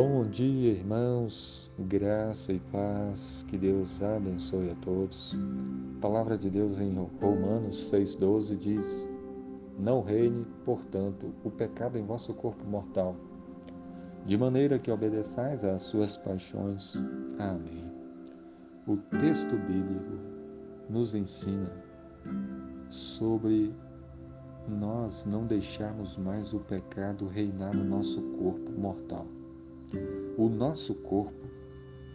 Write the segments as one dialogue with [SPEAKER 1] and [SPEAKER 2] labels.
[SPEAKER 1] Bom dia, irmãos, graça e paz, que Deus abençoe a todos. A palavra de Deus em Romanos 6,12 diz: Não reine, portanto, o pecado em vosso corpo mortal, de maneira que obedeçais às suas paixões. Amém. O texto bíblico nos ensina sobre nós não deixarmos mais o pecado reinar no nosso corpo mortal. O nosso corpo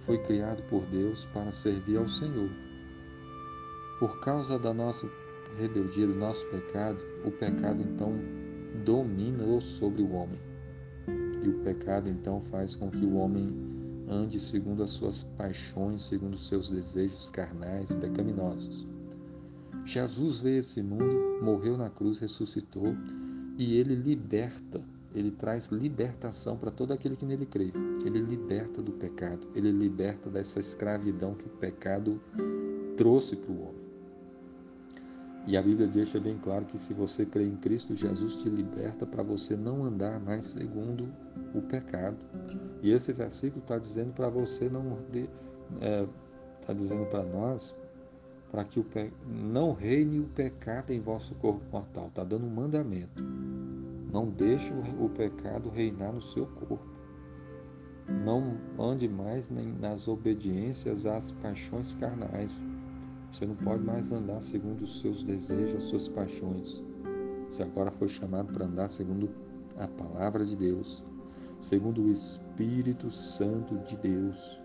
[SPEAKER 1] foi criado por Deus para servir ao Senhor. Por causa da nossa rebeldia, do nosso pecado, o pecado então domina sobre o homem. E o pecado então faz com que o homem ande segundo as suas paixões, segundo os seus desejos carnais, pecaminosos. Jesus veio a esse mundo, morreu na cruz, ressuscitou e ele liberta ele traz libertação para todo aquele que nele crê. Ele liberta do pecado, ele liberta dessa escravidão que o pecado trouxe para o homem. E a Bíblia deixa bem claro que se você crê em Cristo, Jesus te liberta para você não andar mais segundo o pecado. E esse versículo está dizendo para você não está é, dizendo para nós para que o pe... não reine o pecado em vosso corpo mortal. Está dando um mandamento. Não deixe o pecado reinar no seu corpo. Não ande mais nem nas obediências às paixões carnais. Você não pode mais andar segundo os seus desejos, as suas paixões. Você agora foi chamado para andar segundo a palavra de Deus, segundo o Espírito Santo de Deus.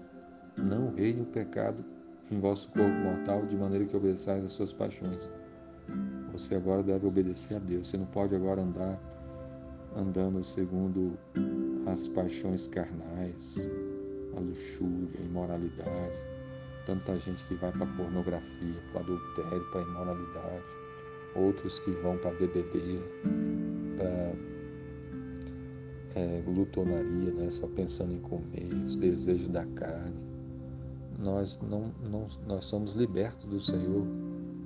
[SPEAKER 1] Não reine o pecado em vosso corpo mortal, de maneira que obedeçais às suas paixões. Você agora deve obedecer a Deus. Você não pode agora andar andando segundo as paixões carnais, a luxúria, a imoralidade. Tanta gente que vai para pornografia, para adultério, para imoralidade. Outros que vão para bebedeira, para é, glutonaria, né? só pensando em comer, os desejos da carne. Nós, não, não, nós somos libertos do Senhor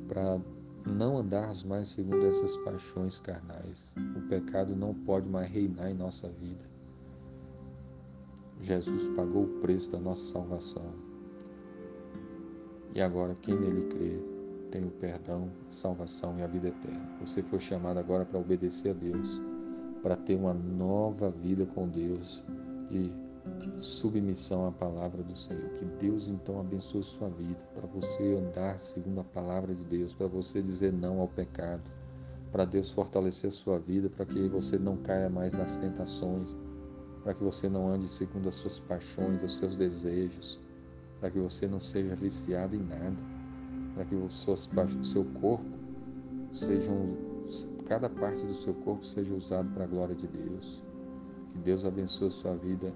[SPEAKER 1] para não andarmos mais segundo essas paixões carnais. O pecado não pode mais reinar em nossa vida. Jesus pagou o preço da nossa salvação. E agora, quem nele crê, tem o perdão, a salvação e a vida eterna. Você foi chamado agora para obedecer a Deus, para ter uma nova vida com Deus, de submissão à palavra do Senhor. Que Deus então abençoe sua vida, para você andar segundo a palavra de Deus, para você dizer não ao pecado, para Deus fortalecer sua vida, para que você não caia mais nas tentações, para que você não ande segundo as suas paixões, os seus desejos, para que você não seja viciado em nada, para que o seu corpo sejam cada parte do seu corpo seja usado para a glória de Deus. Que Deus abençoe sua vida.